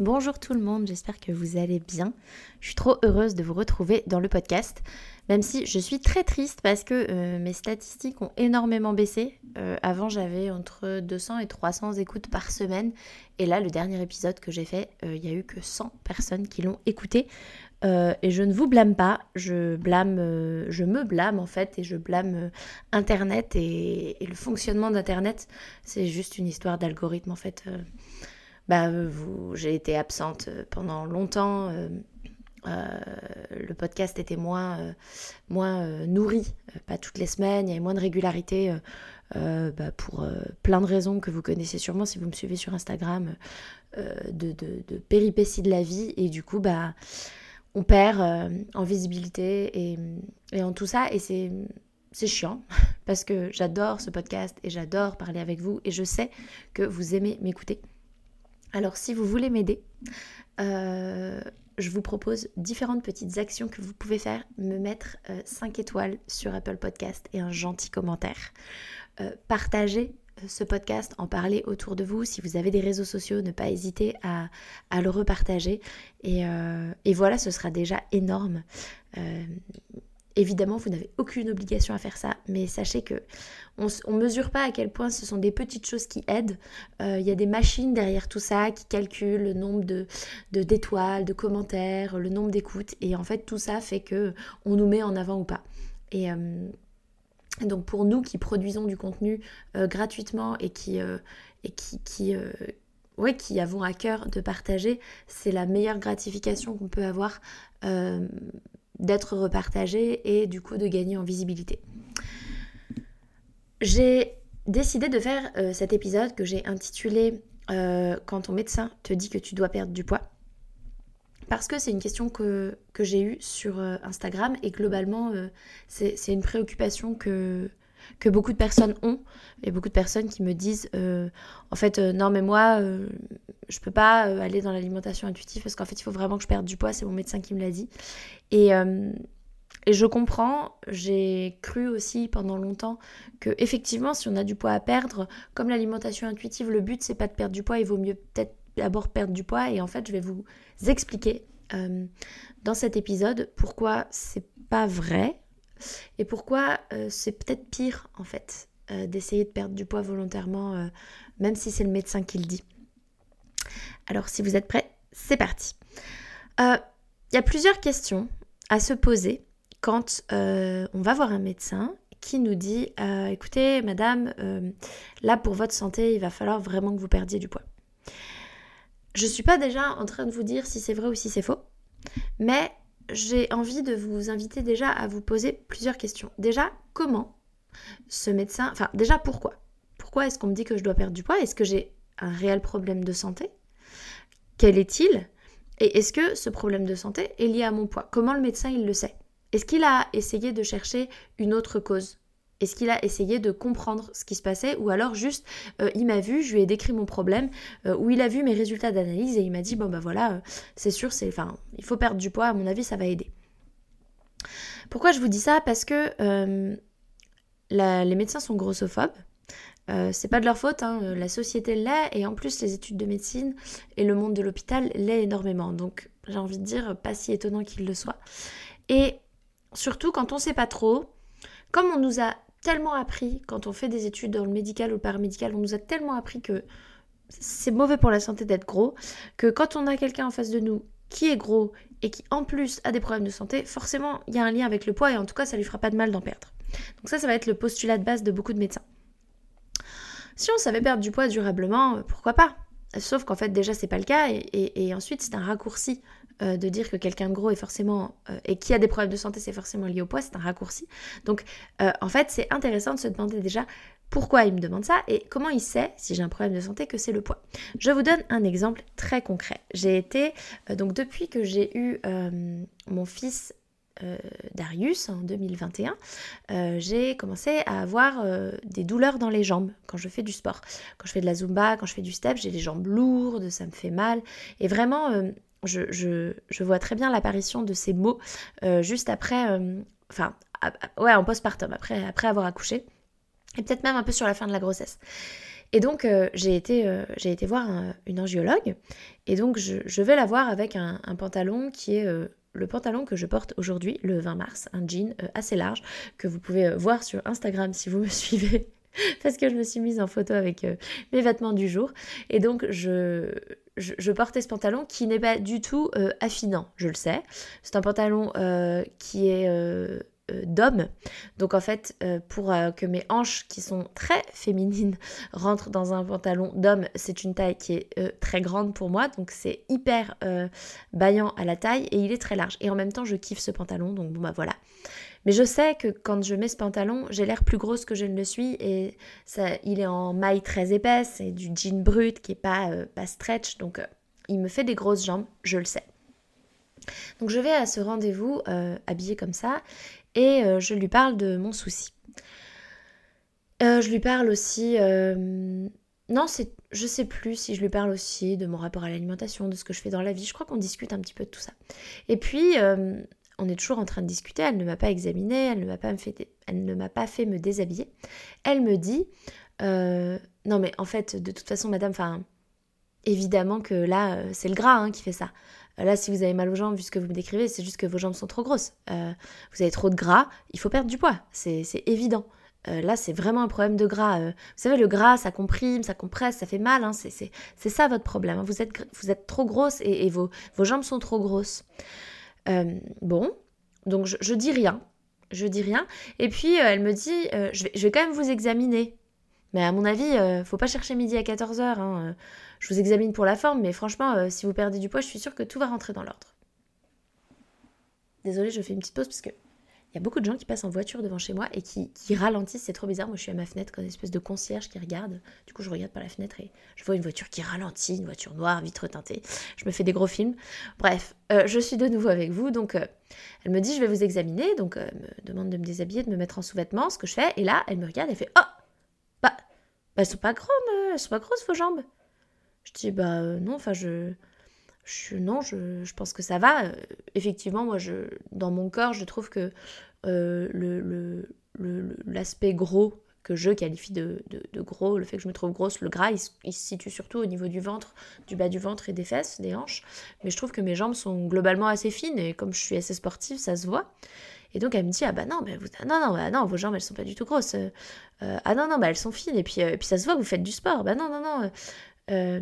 Bonjour tout le monde, j'espère que vous allez bien. Je suis trop heureuse de vous retrouver dans le podcast, même si je suis très triste parce que euh, mes statistiques ont énormément baissé. Euh, avant j'avais entre 200 et 300 écoutes par semaine et là le dernier épisode que j'ai fait, euh, il n'y a eu que 100 personnes qui l'ont écouté. et je ne vous blâme pas, je blâme, je me blâme en fait et je blâme Internet et, et le fonctionnement d'Internet. C'est juste une histoire d'algorithme en fait bah, j'ai été absente euh, pendant longtemps. Euh, euh, le podcast était moins, moins nourri, pas toutes les semaines, il y avait moins de régularité bah, pour plein de raisons que vous connaissez sûrement si vous me suivez sur Instagram, de, de, péripéties de la vie. Et du coup, bah, on perd en visibilité et, et, en tout ça. Et c'est, c'est chiant parce que j'adore ce podcast et j'adore parler avec vous et je sais que vous aimez m'écouter. Alors si vous voulez m'aider, euh, je vous propose différentes petites actions que vous pouvez faire. Me mettre 5 euh, étoiles sur Apple Podcast et un gentil commentaire. Euh, partagez ce podcast, en parler autour de vous. Si vous avez des réseaux sociaux, ne pas hésiter à, le repartager. Et, voilà, ce sera déjà énorme. Évidemment, vous n'avez aucune obligation à faire ça, mais sachez que on ne mesure pas à quel point ce sont des petites choses qui aident. Euh, il y a des machines derrière tout ça qui calculent le nombre de d'étoiles, de, commentaires, le nombre d'écoutes, et en fait tout ça fait que on nous met en avant ou pas. Et euh, donc pour nous qui produisons du contenu euh, gratuitement et qui et qui, qui qui avons à cœur de partager, c'est la meilleure gratification qu'on peut avoir d'être repartagé et du coup de gagner en visibilité. J'ai décidé de faire euh, cet épisode que j'ai intitulé euh, Quand ton médecin te dit que tu dois perdre du poids. Parce que c'est une question que, j'ai eue sur euh, Instagram et globalement c'est une préoccupation que, que beaucoup de personnes ont et beaucoup de personnes qui me disent en fait non mais moi je peux pas aller dans l'alimentation intuitive parce qu'en fait il faut vraiment que je perde du poids c'est mon médecin qui me l'a dit et, et je comprends, j'ai cru aussi pendant longtemps que effectivement, si on a du poids à perdre, comme l'alimentation intuitive, le but c'est pas de perdre du poids, il vaut mieux peut-être d'abord perdre du poids. Et en fait, je vais vous expliquer euh, dans cet épisode pourquoi c'est pas vrai et pourquoi euh, c'est peut-être pire en fait euh, d'essayer de perdre du poids volontairement, même si c'est le médecin qui le dit. Alors, si vous êtes prêts, c'est parti. Il y a plusieurs questions à se poser quand euh, on va voir un médecin qui nous dit euh, écoutez madame euh, là pour votre santé il va falloir vraiment que vous perdiez du poids je suis pas déjà en train de vous dire si c'est vrai ou si c'est faux mais j'ai envie de vous inviter déjà à vous poser plusieurs questions. Déjà comment ce médecin enfin déjà pourquoi? Pourquoi est-ce qu'on me dit que je dois perdre du poids? Est-ce que j'ai un réel problème de santé? Quel est-il? Et est-ce que ce problème de santé est lié à mon poids? Comment le médecin il le sait? Est-ce qu'il a essayé de chercher une autre cause? Est-ce qu'il a essayé de comprendre ce qui se passait ou alors juste euh, il m'a vu, je lui ai décrit mon problème euh, ou il a vu mes résultats d'analyse et il m'a dit bon bah voilà euh, c'est sûr c'est enfin il faut perdre du poids à mon avis ça va aider. Pourquoi je vous dis ça? Parce que les médecins sont grossophobes. c'est pas de leur faute, hein, la société l'est et en plus les études de médecine et le monde de l'hôpital l'est énormément. Donc j'ai envie de dire pas si étonnant qu'il le soit. Et Surtout quand on sait pas trop. Comme on nous a tellement appris, quand on fait des études dans le médical ou le paramédical, on nous a tellement appris que c'est mauvais pour la santé d'être gros, que quand on a quelqu'un en face de nous qui est gros et qui en plus a des problèmes de santé, forcément il y a un lien avec le poids et en tout cas ça lui fera pas de mal d'en perdre. Donc ça, ça va être le postulat de base de beaucoup de médecins. Si on savait perdre du poids durablement, pourquoi pas? Sauf qu'en fait déjà c'est pas le cas et, ensuite c'est un raccourci euh, de dire que quelqu'un gros est forcément euh, et qui a des problèmes de santé c'est forcément lié au poids, c'est un raccourci. Donc en fait c'est intéressant de se demander déjà pourquoi il me demande ça et comment il sait, si j'ai un problème de santé, que c'est le poids. Je vous donne un exemple très concret. J'ai été, donc depuis que j'ai eu mon fils euh, Darius en 2021, euh, j'ai commencé à avoir euh, des douleurs dans les jambes quand je fais du sport. Quand je fais de la zumba, quand je fais du step, j'ai les jambes lourdes, ça me fait mal. Et vraiment, je, vois très bien l'apparition de ces mots juste après, enfin, ouais, en postpartum, après, après avoir accouché. Et peut-être même un peu sur la fin de la grossesse. Et donc, j'ai été, j'ai été voir une angiologue. Et donc, je, vais la voir avec un pantalon qui est le pantalon que je porte aujourd'hui, le 20 mars, un jean euh, assez large que vous pouvez euh, voir sur Instagram si vous me suivez. parce que je me suis mise en photo avec euh, mes vêtements du jour. Et donc, je, portais ce pantalon qui n'est pas du tout affinant, je le sais. C'est un pantalon qui est euh, d'homme. Donc en fait, euh, pour euh, que mes hanches, qui sont très féminines, rentrent dans un pantalon d'homme, c'est une taille qui est très grande pour moi. Donc c'est hyper baillant à la taille et il est très large. Et en même temps, je kiffe ce pantalon. Donc bon bah voilà. Mais je sais que quand je mets ce pantalon, j'ai l'air plus grosse que je ne le suis et il est en maille très épaisse et du jean brut qui est pas, pas stretch. Donc il me fait des grosses jambes, je le sais. Donc je vais à ce rendez-vous habillée comme ça et euh, je lui parle de mon souci. Euh, je lui parle aussi... Euh, non, c'est, je sais plus si je lui parle aussi de mon rapport à l'alimentation, de ce que je fais dans la vie. Je crois qu'on discute un petit peu de tout ça. Et puis, on est toujours en train de discuter. Elle ne m'a pas examinée, elle ne m'a pas, fait, elle ne m'a pas fait me déshabiller. Elle me dit, non mais en fait, de toute façon, madame, enfin, évidemment que là, c'est le gras hein, qui fait ça. Là, si vous avez mal aux jambes, vu ce que vous me décrivez, c'est juste que vos jambes sont trop grosses. Euh, vous avez trop de gras, il faut perdre du poids, c'est évident. Euh, là, c'est vraiment un problème de gras. Euh. vous savez, le gras, ça comprime, ça compresse, ça fait mal. Hein, c'est ça votre problème. Hein. Vous, êtes, vous êtes trop grosse et, vos, vos, jambes sont trop grosses. Bon, donc je, dis rien. Je dis rien. Et puis, elle me dit, je vais, je, vais, quand même vous examiner. Mais à mon avis, faut pas chercher midi à 14h je vous examine pour la forme, mais franchement, euh, si vous perdez du poids, je suis sûre que tout va rentrer dans l'ordre. Désolée, je fais une petite pause parce que il y a beaucoup de gens qui passent en voiture devant chez moi et qui, ralentissent, c'est trop bizarre. Moi, je suis à ma fenêtre comme une espèce de concierge qui regarde. Du coup, je regarde par la fenêtre et je vois une voiture qui ralentit, une voiture noire, vitre teintée. Je me fais des gros films. Bref, euh, je suis de nouveau avec vous. Donc, euh, elle me dit, je vais vous examiner. Donc, elle me demande de me déshabiller, de me mettre en sous-vêtements, ce que je fais. Et là, elle me regarde et fait, oh, bah, bah elles sont pas grandes, elles sont pas grosses vos jambes. Je dis bah euh, non, enfin je, non, je, pense que ça va. effectivement, moi, je, dans mon corps, je trouve que euh, l'aspect gros que je qualifie de, gros, le fait que je me trouve grosse, le gras, il, se situe surtout au niveau du ventre, du bas du ventre et des fesses, des hanches. Mais je trouve que mes jambes sont globalement assez fines et comme je suis assez sportive, ça se voit. Et donc elle me dit ah bah non bah non vos jambes elles sont pas du tout grosses euh, ah non non bah elles sont fines et puis ça se voit que vous faites du sport bah non non non euh,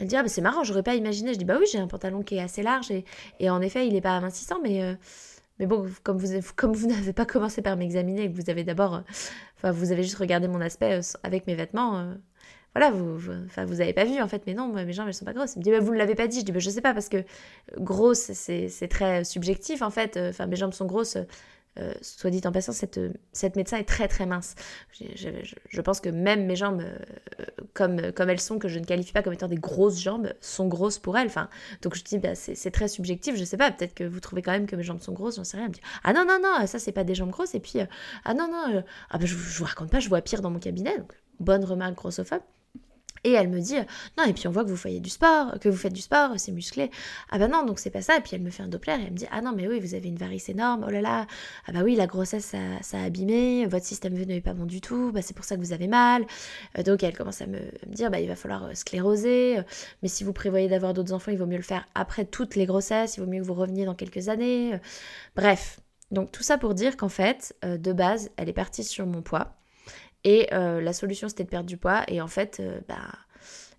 elle dit Ah, bah, c'est marrant, j'aurais pas imaginé. Je dis Bah oui, j'ai un pantalon qui est assez large et, et en effet, il n'est pas amincissant, mais. Euh, mais bon, comme vous, comme vous n'avez pas commencé par m'examiner que vous avez d'abord, euh, enfin, vous avez juste regardé mon aspect avec mes vêtements, voilà, vous, enfin, vous avez pas vu en fait, mais non, mes jambes elles sont pas grosses. Il me dit, bah, vous ne l'avez pas dit. Je dis, bah, je sais pas parce que grosse, c'est très subjectif en fait. Enfin, mes jambes sont grosses. Euh, soit dit en passant, cette, cette médecin est très très mince. Je, pense que même mes jambes, euh, comme, comme elles sont, que je ne qualifie pas comme étant des grosses jambes, sont grosses pour elle. Enfin, donc je dis, bah, c'est très subjectif, je sais pas, peut-être que vous trouvez quand même que mes jambes sont grosses, j'en sais rien. Elle me dit, ah non, non, non, ça c'est pas des jambes grosses. Et puis, euh, ah non, non, ah, bah, je, je, vous raconte pas, je vois pire dans mon cabinet. Bonne remarque grossophobe. Et elle me dit non et puis on voit que vous faites du sport, que vous faites du sport, c'est musclé. Ah bah non donc c'est pas ça. Et puis elle me fait un Doppler et elle me dit ah non mais oui vous avez une varice énorme. Oh là là ah bah oui la grossesse ça, ça a abîmé, votre système veineux n'est pas bon du tout. Bah c'est pour ça que vous avez mal. Euh, donc elle commence à me, dire bah il va falloir euh, scléroser. Euh, mais si vous prévoyez d'avoir d'autres enfants il vaut mieux le faire après toutes les grossesses. Il vaut mieux que vous reveniez dans quelques années. Bref donc tout ça pour dire qu'en fait de base elle est partie sur mon poids. Et euh, la solution, c'était de perdre du poids. Et en fait, euh, bah,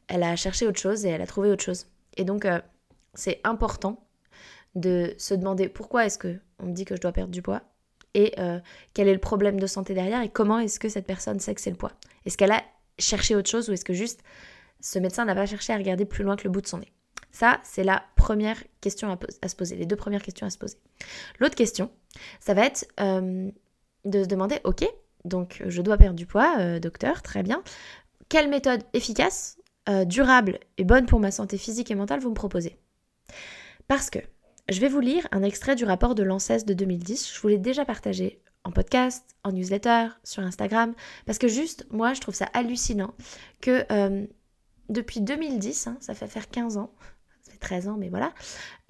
elle a cherché autre chose et elle a trouvé autre chose. Et donc, euh, c'est important de se demander pourquoi est-ce que on me dit que je dois perdre du poids et quel est le problème de santé derrière et comment est-ce que cette personne sait que c'est le poids. Est-ce qu'elle a cherché autre chose ou est-ce que juste ce médecin n'a pas cherché à regarder plus loin que le bout de son nez? Ça, c'est la première question à, se poser, les deux premières questions à se poser. L'autre question, ça va être de se demander, ok, donc je dois perdre du poids, euh, docteur, très bien. Quelle méthode efficace, durable et bonne pour ma santé physique et mentale vous me proposez? Parce que je vais vous lire un extrait du rapport de l'ANSES de 2010. Je vous l'ai déjà partagé en podcast, en newsletter, sur Instagram, parce que juste, moi, je trouve ça hallucinant que euh, depuis 2010, hein, ça fait faire 15 ans, ça fait 13 ans, mais voilà,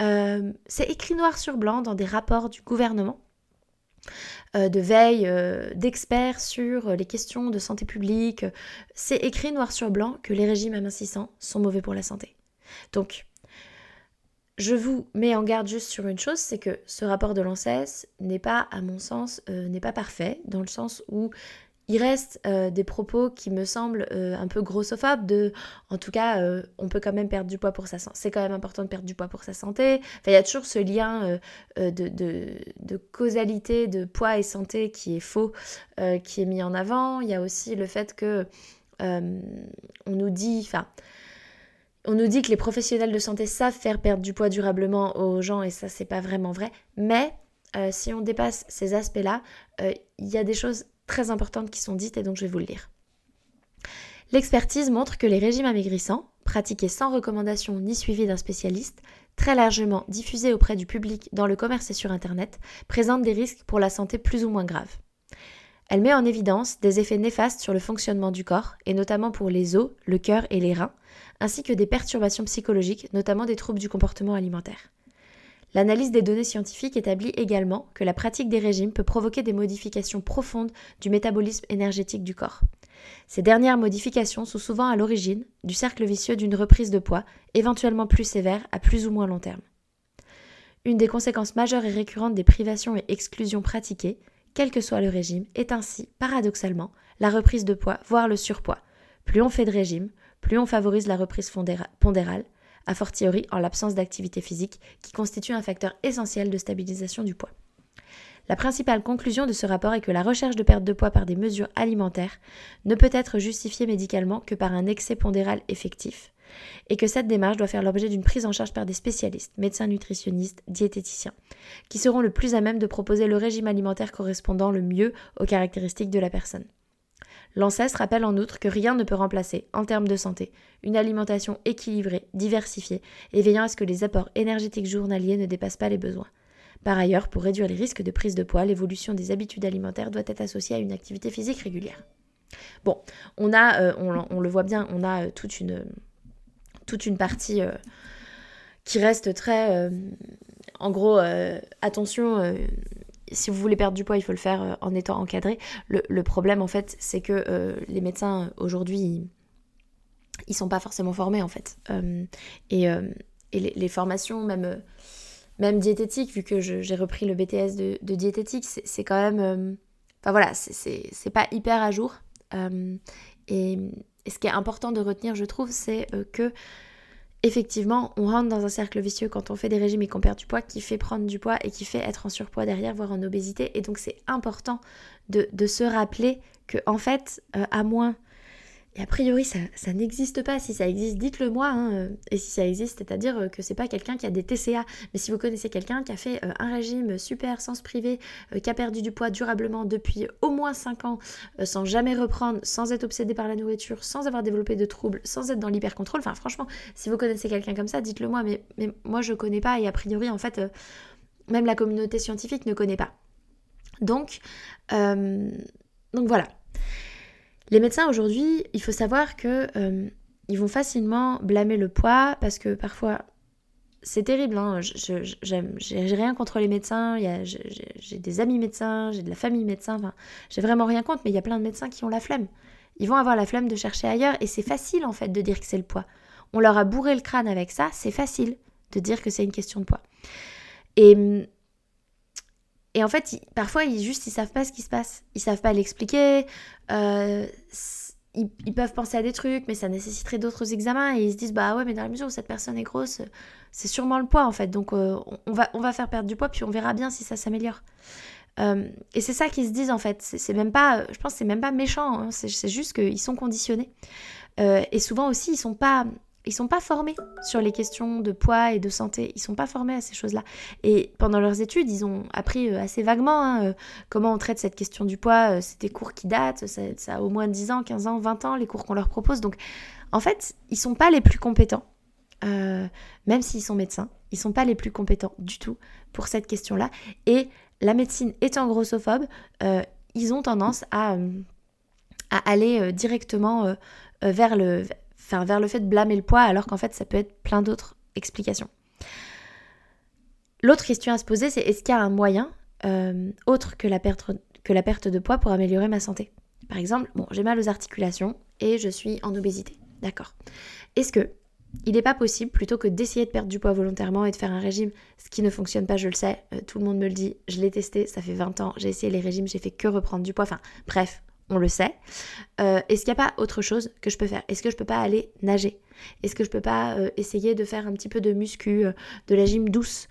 euh, c'est écrit noir sur blanc dans des rapports du gouvernement. Euh, de veille d'experts sur les questions de santé publique. C'est écrit noir sur blanc que les régimes amincissants sont mauvais pour la santé. Donc, je vous mets en garde juste sur une chose, c'est que ce rapport de l'ANSES n'est pas, à mon sens, euh, n'est pas parfait, dans le sens où il reste euh, des propos qui me semblent euh, un peu grossophobes de, en tout cas, on peut quand même perdre du poids pour sa santé. C'est quand même important de perdre du poids pour sa santé. Enfin, il y a toujours ce lien de, de, causalité de poids et santé qui est faux, qui est mis en avant. Il y a aussi le fait que on nous dit, enfin, on nous dit que les professionnels de santé savent faire perdre du poids durablement aux gens et ça c'est pas vraiment vrai. Mais euh, si on dépasse ces aspects-là, euh, il y a des choses très importantes qui sont dites et donc je vais vous le lire. L'expertise montre que les régimes amaigrissants, pratiqués sans recommandation ni suivi d'un spécialiste, très largement diffusés auprès du public dans le commerce et sur Internet, présentent des risques pour la santé plus ou moins graves. Elle met en évidence des effets néfastes sur le fonctionnement du corps, et notamment pour les os, le cœur et les reins, ainsi que des perturbations psychologiques, notamment des troubles du comportement alimentaire. L'analyse des données scientifiques établit également que la pratique des régimes peut provoquer des modifications profondes du métabolisme énergétique du corps. Ces dernières modifications sont souvent à l'origine du cercle vicieux d'une reprise de poids, éventuellement plus sévère à plus ou moins long terme. Une des conséquences majeures et récurrentes des privations et exclusions pratiquées, quel que soit le régime, est ainsi, paradoxalement, la reprise de poids, voire le surpoids. Plus on fait de régime, plus on favorise la reprise pondérale, a fortiori en l'absence d'activité physique, qui constitue un facteur essentiel de stabilisation du poids. La principale conclusion de ce rapport est que la recherche de perte de poids par des mesures alimentaires ne peut être justifiée médicalement que par un excès pondéral effectif, et que cette démarche doit faire l'objet d'une prise en charge par des spécialistes, médecins nutritionnistes, diététiciens, qui seront le plus à même de proposer le régime alimentaire correspondant le mieux aux caractéristiques de la personne. L'ancêtre rappelle en outre que rien ne peut remplacer, en termes de santé, une alimentation équilibrée, diversifiée et veillant à ce que les apports énergétiques journaliers ne dépassent pas les besoins. Par ailleurs, pour réduire les risques de prise de poids, l'évolution des habitudes alimentaires doit être associée à une activité physique régulière. Bon, on a, euh, on, le voit bien, on a euh, toute, une, toute une partie euh, qui reste très... en gros, attention, si vous voulez perdre du poids, il faut le faire euh, en étant encadré. Le, problème, en fait, c'est que euh, les médecins, aujourd'hui, ils, sont pas forcément formés, en fait. Euh, et, les, formations, même, même diététiques, vu que j'ai repris le BTS de, diététique, c'est quand même... Enfin voilà, c'est pas hyper à jour. Et, ce qui est important de retenir, je trouve, c'est que effectivement, on rentre dans un cercle vicieux quand on fait des régimes et qu'on perd du poids, qui fait prendre du poids et qui fait être en surpoids derrière, voire en obésité. Et donc c'est important de, se rappeler que en fait, euh, à moins et a priori, ça, n'existe pas. Si ça existe, dites-le moi. Hein, euh, et si ça existe, c'est-à-dire euh, que c'est pas quelqu'un qui a des TCA. Mais si vous connaissez quelqu'un qui a fait euh, un régime super sans se priver, qui a perdu du poids durablement depuis au moins 5 ans, sans jamais reprendre, sans être obsédé par la nourriture, sans avoir développé de troubles, sans être dans l'hyper-contrôle. Enfin, franchement, si vous connaissez quelqu'un comme ça, dites-le moi. Mais, moi, je connais pas. Et a priori, en fait, même la communauté scientifique ne connaît pas. Donc, donc voilà. Les médecins aujourd'hui, il faut savoir que euh, ils vont facilement blâmer le poids parce que parfois c'est terrible. Hein. J'ai rien contre les médecins. J'ai des amis médecins, j'ai de la famille médecin. J'ai vraiment rien contre, mais il y a plein de médecins qui ont la flemme. Ils vont avoir la flemme de chercher ailleurs et c'est facile en fait de dire que c'est le poids. On leur a bourré le crâne avec ça, c'est facile de dire que c'est une question de poids. Et et en fait, parfois, ils juste, ils savent pas ce qui se passe. Ils savent pas l'expliquer. Euh, ils, peuvent penser à des trucs, mais ça nécessiterait d'autres examens et ils se disent bah ouais, mais dans la mesure où cette personne est grosse, c'est sûrement le poids en fait. Donc euh, on, va, on va faire perdre du poids puis on verra bien si ça s'améliore. Euh, et c'est ça qu'ils se disent en fait. C'est même pas, je pense, c'est même pas méchant. Hein. C'est juste qu'ils sont conditionnés. Et souvent aussi, ils sont pas, ils sont pas formés sur les questions de poids et de santé. Ils sont pas formés à ces choses-là. Et pendant leurs études, ils ont appris euh, assez vaguement hein, euh, comment on traite cette question du poids. Euh, c'est des cours qui datent, ça, a au moins 10 ans, 15 ans, 20 ans, les cours qu'on leur propose. Donc, en fait, ils sont pas les plus compétents, même s'ils sont médecins. Ils sont pas les plus compétents du tout pour cette question-là. Et la médecine étant grossophobe, ils ont tendance à, à aller directement vers le vers le fait de blâmer le poids alors qu'en fait ça peut être plein d'autres explications. L'autre question à se poser c'est est-ce qu'il y a un moyen euh, autre que la, perte, que la perte de poids pour améliorer ma santé? Par exemple, bon, j'ai mal aux articulations et je suis en obésité. D'accord. Est-ce que il n'est pas possible, plutôt que d'essayer de perdre du poids volontairement et de faire un régime, ce qui ne fonctionne pas, je le sais, euh, tout le monde me le dit, je l'ai testé, ça fait 20 ans, j'ai essayé les régimes, j'ai fait que reprendre du poids, enfin bref, on le sait. Euh, est-ce qu'il n'y a pas autre chose que je peux faire? Est-ce que je peux pas aller nager? Est-ce que je peux pas euh, essayer de faire un petit peu de muscu, euh, de la gym douce,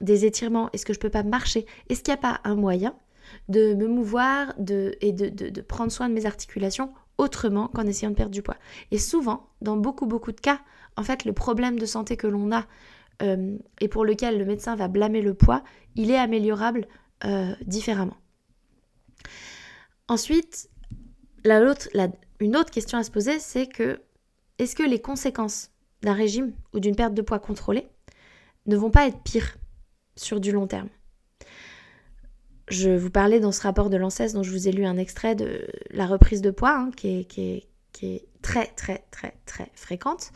des étirements? Est-ce que je peux pas marcher? Est-ce qu'il n'y a pas un moyen de me mouvoir et de, prendre soin de mes articulations autrement qu'en essayant de perdre du poids? Et souvent, dans beaucoup beaucoup de cas, en fait, le problème de santé que l'on a et pour lequel le médecin va blâmer le poids, il est améliorable différemment. Ensuite, une autre question à se poser, c'est que est-ce que les conséquences d'un régime ou d'une perte de poids contrôlée ne vont pas être pires sur du long terme? Je vous parlais dans ce rapport de l'ANSES dont je vous ai lu un extrait de la reprise de poids, hein, qui, est, très très très très fréquente.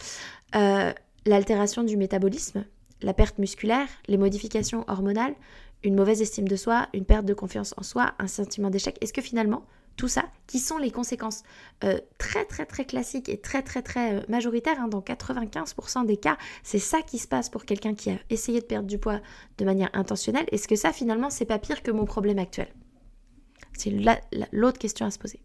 Euh, l'altération du métabolisme, la perte musculaire, les modifications hormonales, une mauvaise estime de soi, une perte de confiance en soi, un sentiment d'échec. Est-ce que finalement, tout ça, qui sont les conséquences euh, très très très classiques et très très très euh, majoritaires, hein, dans 95% des cas, c'est ça qui se passe pour quelqu'un qui a essayé de perdre du poids de manière intentionnelle? Est-ce que ça finalement, c'est pas pire que mon problème actuel? C'est l'autre question à se poser.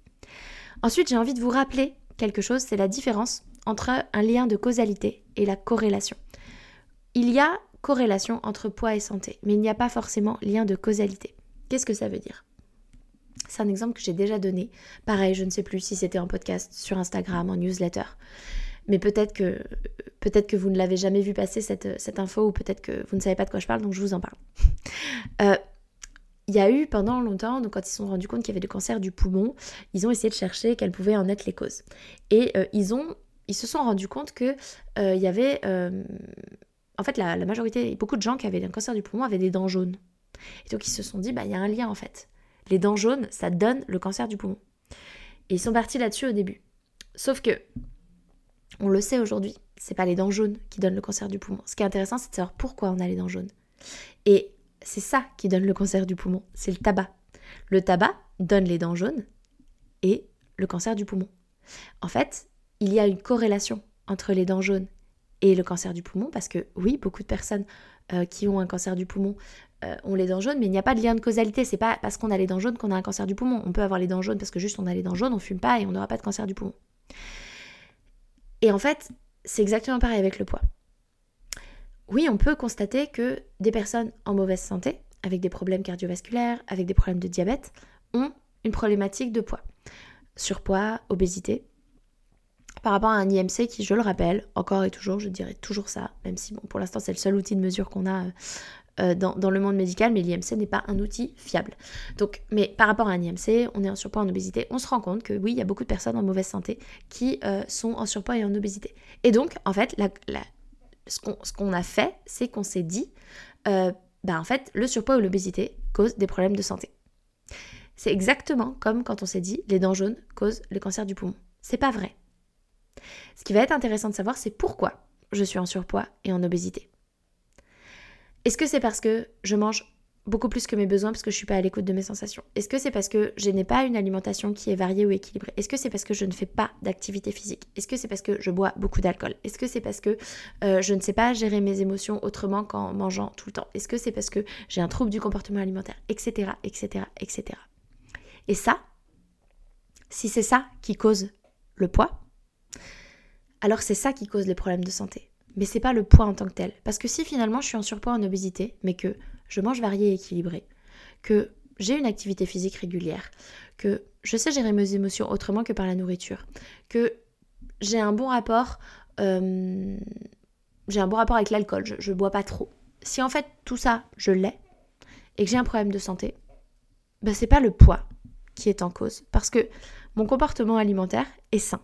Ensuite, j'ai envie de vous rappeler quelque chose, c'est la différence entre un lien de causalité et la corrélation. Il y a corrélation entre poids et santé, mais il n'y a pas forcément lien de causalité. Qu'est-ce que ça veut dire? C'est un exemple que j'ai déjà donné. Pareil, je ne sais plus si c'était en podcast, sur Instagram, en newsletter. Mais peut-être que, peut que vous ne l'avez jamais vu passer cette, cette info ou peut-être que vous ne savez pas de quoi je parle, donc je vous en parle. Euh, il y a eu pendant longtemps, donc quand ils se sont rendus compte qu'il y avait du cancer du poumon, ils ont essayé de chercher quelles pouvaient en être les causes. Et euh, ils, ont, ils se sont rendus compte qu'il euh, y avait en fait, la, majorité, beaucoup de gens qui avaient un cancer du poumon avaient des dents jaunes. Et donc, ils se sont dit, bah, il y a un lien en fait. Les dents jaunes, ça donne le cancer du poumon. Et ils sont partis là-dessus au début. Sauf que, on le sait aujourd'hui, c'est pas les dents jaunes qui donnent le cancer du poumon. Ce qui est intéressant, c'est de savoir pourquoi on a les dents jaunes. Et c'est ça qui donne le cancer du poumon, c'est le tabac. Le tabac donne les dents jaunes et le cancer du poumon. En fait, il y a une corrélation entre les dents jaunes et le cancer du poumon, parce que oui, beaucoup de personnes euh, qui ont un cancer du poumon euh, ont les dents jaunes, mais il n'y a pas de lien de causalité. C'est pas parce qu'on a les dents jaunes qu'on a un cancer du poumon. On peut avoir les dents jaunes parce que juste on a les dents jaunes, on fume pas et on n'aura pas de cancer du poumon. Et en fait, c'est exactement pareil avec le poids. Oui, on peut constater que des personnes en mauvaise santé, avec des problèmes cardiovasculaires, avec des problèmes de diabète, ont une problématique de poids. Surpoids, obésité, par rapport à un IMC qui, je le rappelle, encore et toujours, je dirais toujours ça, même si bon, pour l'instant c'est le seul outil de mesure qu'on a euh, euh, dans, le monde médical, mais l'IMC n'est pas un outil fiable. Donc, mais par rapport à un IMC, on est en surpoids, en obésité, on se rend compte que oui, il y a beaucoup de personnes en mauvaise santé qui euh, sont en surpoids et en obésité. Et donc, en fait, ce qu'on a fait, c'est qu'on s'est dit, bah en fait, le surpoids ou l'obésité cause des problèmes de santé. C'est exactement comme quand on s'est dit, les dents jaunes causent le cancer du poumon. C'est pas vrai. Ce qui va être intéressant de savoir, c'est pourquoi je suis en surpoids et en obésité. Est-ce que c'est parce que je mange beaucoup plus que mes besoins parce que je suis pas à l'écoute de mes sensations? Est-ce que c'est parce que je n'ai pas une alimentation qui est variée ou équilibrée? Est-ce que c'est parce que je ne fais pas d'activité physique? Est-ce que c'est parce que je bois beaucoup d'alcool? Est-ce que c'est parce que euh, je ne sais pas gérer mes émotions autrement qu'en mangeant tout le temps? Est-ce que c'est parce que j'ai un trouble du comportement alimentaire? Etc. etc. etc. Et ça, si c'est ça qui cause le poids, alors c'est ça qui cause les problèmes de santé. Mais c'est pas le poids en tant que tel. Parce que si finalement je suis en surpoids, en obésité, mais que je mange varié et équilibré, que j'ai une activité physique régulière, que je sais gérer mes émotions autrement que par la nourriture, que j'ai un bon rapport, euh, j'ai un bon rapport avec l'alcool, je, ne bois pas trop. Si en fait tout ça je l'ai et que j'ai un problème de santé, ben c'est pas le poids qui est en cause, parce que mon comportement alimentaire est sain.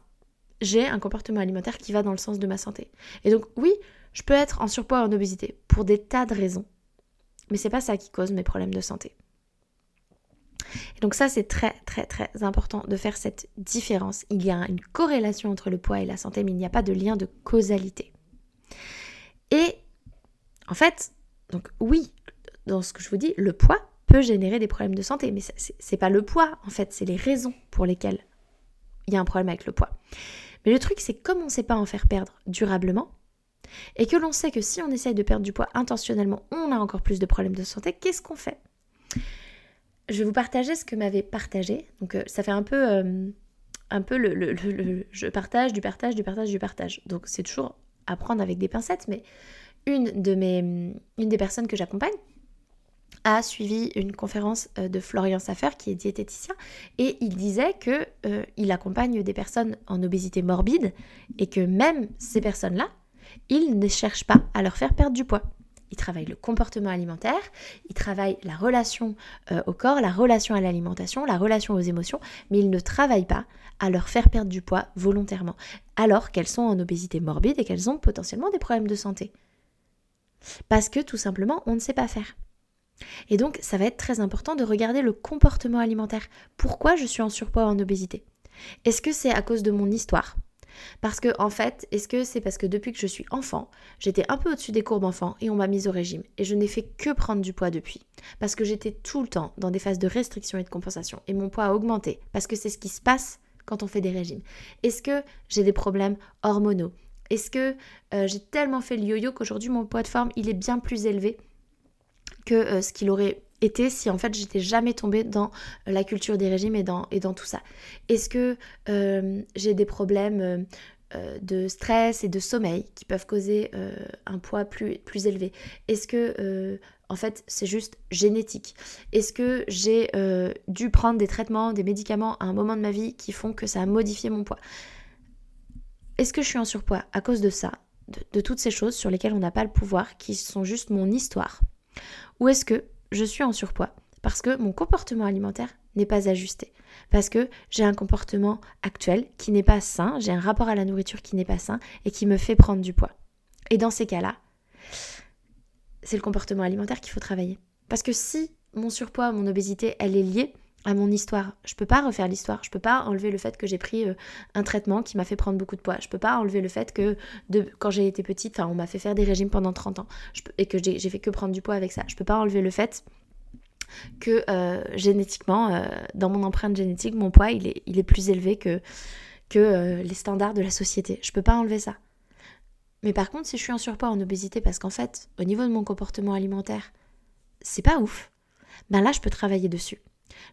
J'ai un comportement alimentaire qui va dans le sens de ma santé. Et donc oui, je peux être en surpoids ou en obésité pour des tas de raisons, mais c'est pas ça qui cause mes problèmes de santé. Et donc ça, c'est très très très important de faire cette différence. Il y a une corrélation entre le poids et la santé, mais il n'y a pas de lien de causalité. Et en fait, donc oui, dans ce que je vous dis, le poids peut générer des problèmes de santé, mais c'est pas le poids, en fait, c'est les raisons pour lesquelles il y a un problème avec le poids. Mais le truc, c'est comme on ne sait pas en faire perdre durablement, et que l'on sait que si on essaye de perdre du poids intentionnellement, on a encore plus de problèmes de santé, qu'est-ce qu'on fait? Je vais vous partager ce que m'avait partagé. Donc euh, ça fait un peu, euh, un peu le, je partage, du partage, du partage, du partage. Donc c'est toujours à prendre avec des pincettes, mais une, de mes, une des personnes que j'accompagne a suivi une conférence euh, de Florian Saffer qui est diététicien et il disait que il accompagne des personnes en obésité morbide et que même ces personnes-là, il ne cherche pas à leur faire perdre du poids il travaille le comportement alimentaire, il travaille la relation euh, au corps, la relation à l'alimentation, la relation aux émotions, mais il ne travaille pas à leur faire perdre du poids volontairement, alors qu'elles sont en obésité morbide et qu'elles ont potentiellement des problèmes de santé. Parce que tout simplement, on ne sait pas faire. Et donc, ça va être très important de regarder le comportement alimentaire. Pourquoi je suis en surpoids ou en obésité? Est-ce que c'est à cause de mon histoire? Parce que, en fait, est-ce que c'est parce que depuis que je suis enfant, j'étais un peu au-dessus des courbes enfants et on m'a mise au régime et je n'ai fait que prendre du poids depuis? Parce que j'étais tout le temps dans des phases de restriction et de compensation et mon poids a augmenté parce que c'est ce qui se passe quand on fait des régimes. Est-ce que j'ai des problèmes hormonaux? Est-ce que euh, j'ai tellement fait le yo-yo qu'aujourd'hui mon poids de forme il est bien plus élevé? Euh, ce qu'il aurait été si en fait j'étais jamais tombée dans la culture des régimes et dans, tout ça. Est-ce que euh, j'ai des problèmes euh, de stress et de sommeil qui peuvent causer euh, un poids plus élevé? Est-ce que en fait c'est juste génétique? Est-ce que j'ai dû prendre des traitements, des médicaments à un moment de ma vie qui font que ça a modifié mon poids? Est-ce que je suis en surpoids à cause de ça de toutes ces choses sur lesquelles on n'a pas le pouvoir, qui sont juste mon histoire? Ou est-ce que je suis en surpoids parce que mon comportement alimentaire n'est pas ajusté, parce que j'ai un comportement actuel qui n'est pas sain, j'ai un rapport à la nourriture qui n'est pas sain et qui me fait prendre du poids. Et dans ces cas-là, c'est le comportement alimentaire qu'il faut travailler. Parce que si mon surpoids, mon obésité, elle est liée à mon histoire. Je peux pas refaire l'histoire. Je peux pas enlever le fait que j'ai pris euh, un traitement qui m'a fait prendre beaucoup de poids. Je peux pas enlever le fait que quand j'ai été petite, on m'a fait faire des régimes pendant 30 ans et que j'ai fait que prendre du poids avec ça. Je peux pas enlever le fait que euh, génétiquement, euh, dans mon empreinte génétique, mon poids il est, plus élevé que, que les standards de la société. Je peux pas enlever ça. Mais par contre, si je suis en surpoids, en obésité, parce qu'en fait, au niveau de mon comportement alimentaire, c'est pas ouf, ben là, je peux travailler dessus.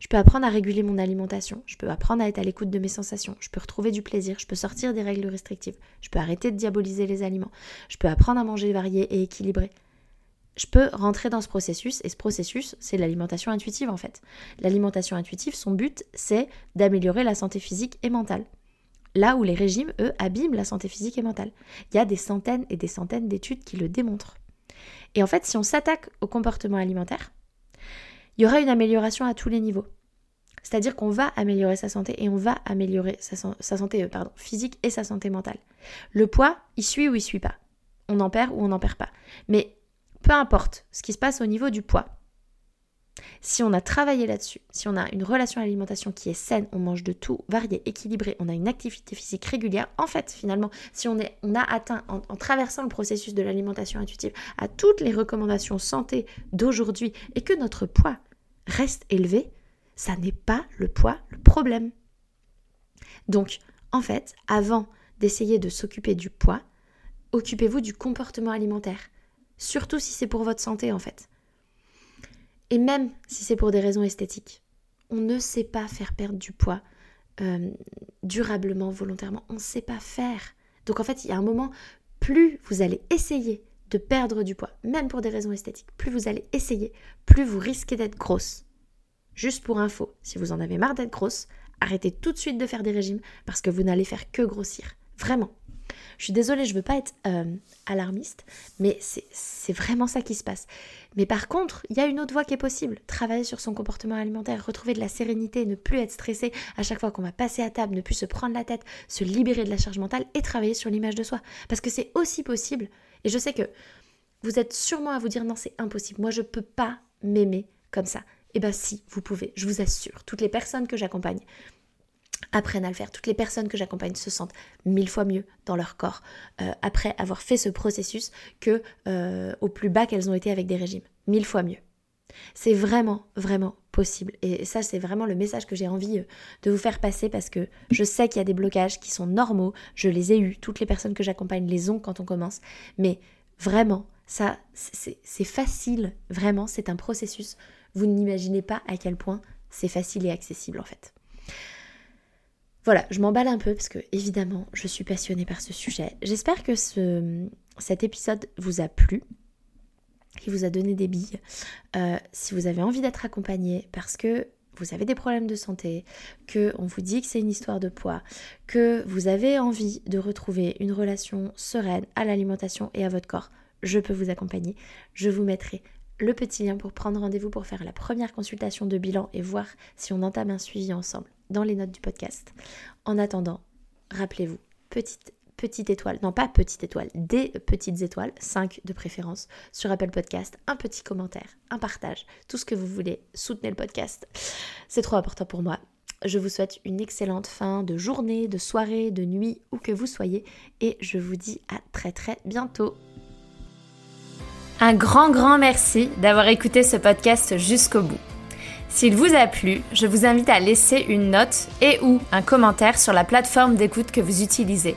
Je peux apprendre à réguler mon alimentation, je peux apprendre à être à l'écoute de mes sensations, je peux retrouver du plaisir, je peux sortir des règles restrictives, je peux arrêter de diaboliser les aliments, je peux apprendre à manger varié et équilibré. Je peux rentrer dans ce processus et ce processus, c'est l'alimentation intuitive en fait. L'alimentation intuitive, son but, c'est d'améliorer la santé physique et mentale. Là où les régimes, eux, abîment la santé physique et mentale. Il y a des centaines et des centaines d'études qui le démontrent. Et en fait, si on s'attaque au comportement alimentaire, il y aura une amélioration à tous les niveaux. C'est-à-dire qu'on va améliorer sa santé et on va améliorer sa, santé euh, physique et sa santé mentale. Le poids, il suit ou il suit pas. On en perd ou on n'en perd pas. Mais peu importe ce qui se passe au niveau du poids, si on a travaillé là-dessus, si on a une relation à l'alimentation qui est saine, on mange de tout, varié, équilibré, on a une activité physique régulière, en fait, finalement, si on, a atteint, en traversant le processus de l'alimentation intuitive, à toutes les recommandations santé d'aujourd'hui et que notre poids reste élevé, ça n'est pas le poids le problème. Donc, en fait, avant d'essayer de s'occuper du poids, occupez-vous du comportement alimentaire. Surtout si c'est pour votre santé, en fait. Et même si c'est pour des raisons esthétiques. On ne sait pas faire perdre du poids euh, durablement, volontairement. On ne sait pas faire. Donc en fait, il y a un moment, plus vous allez essayer de perdre du poids, même pour des raisons esthétiques, plus vous allez essayer, plus vous risquez d'être grosse. Juste pour info, si vous en avez marre d'être grosse, arrêtez tout de suite de faire des régimes parce que vous n'allez faire que grossir. Vraiment. Je suis désolée, je veux pas être euh, alarmiste, mais c'est vraiment ça qui se passe. Mais par contre, il y a une autre voie qui est possible. Travailler sur son comportement alimentaire, retrouver de la sérénité, ne plus être stressé à chaque fois qu'on va passer à table, ne plus se prendre la tête, se libérer de la charge mentale et travailler sur l'image de soi. Parce que c'est aussi possible. Et je sais que vous êtes sûrement à vous dire non, c'est impossible. Moi, je ne peux pas m'aimer comme ça. Eh bien si, vous pouvez, je vous assure. Toutes les personnes que j'accompagne, apprennent à le faire. Toutes les personnes que j'accompagne se sentent mille fois mieux dans leur corps euh, après avoir fait ce processus que euh, au plus bas qu'elles ont été avec des régimes. Mille fois mieux. C'est vraiment, vraiment possible. Et ça, c'est vraiment le message que j'ai envie euh, de vous faire passer parce que je sais qu'il y a des blocages qui sont normaux. Je les ai eus. Toutes les personnes que j'accompagne les ont quand on commence. Mais vraiment, ça, c'est facile. Vraiment, c'est un processus. Vous n'imaginez pas à quel point c'est facile et accessible en fait. Voilà, je m'emballe un peu parce que évidemment, je suis passionnée par ce sujet. J'espère que ce, cet épisode vous a plu, qu'il vous a donné des billes. Euh, si vous avez envie d'être accompagné parce que vous avez des problèmes de santé, que on vous dit que c'est une histoire de poids, que vous avez envie de retrouver une relation sereine à l'alimentation et à votre corps, je peux vous accompagner. Je vous mettrai le petit lien pour prendre rendez-vous pour faire la première consultation de bilan et voir si on entame un suivi ensemble dans les notes du podcast. En attendant, rappelez-vous, petite petite étoile, non pas petite étoile, des petites étoiles, 5 de préférence, sur Apple Podcast, un petit commentaire, un partage, tout ce que vous voulez, soutenez le podcast. C'est trop important pour moi. Je vous souhaite une excellente fin de journée, de soirée, de nuit, où que vous soyez, et je vous dis à très très bientôt. Un grand grand merci d'avoir écouté ce podcast jusqu'au bout. S'il vous a plu, je vous invite à laisser une note et ou un commentaire sur la plateforme d'écoute que vous utilisez.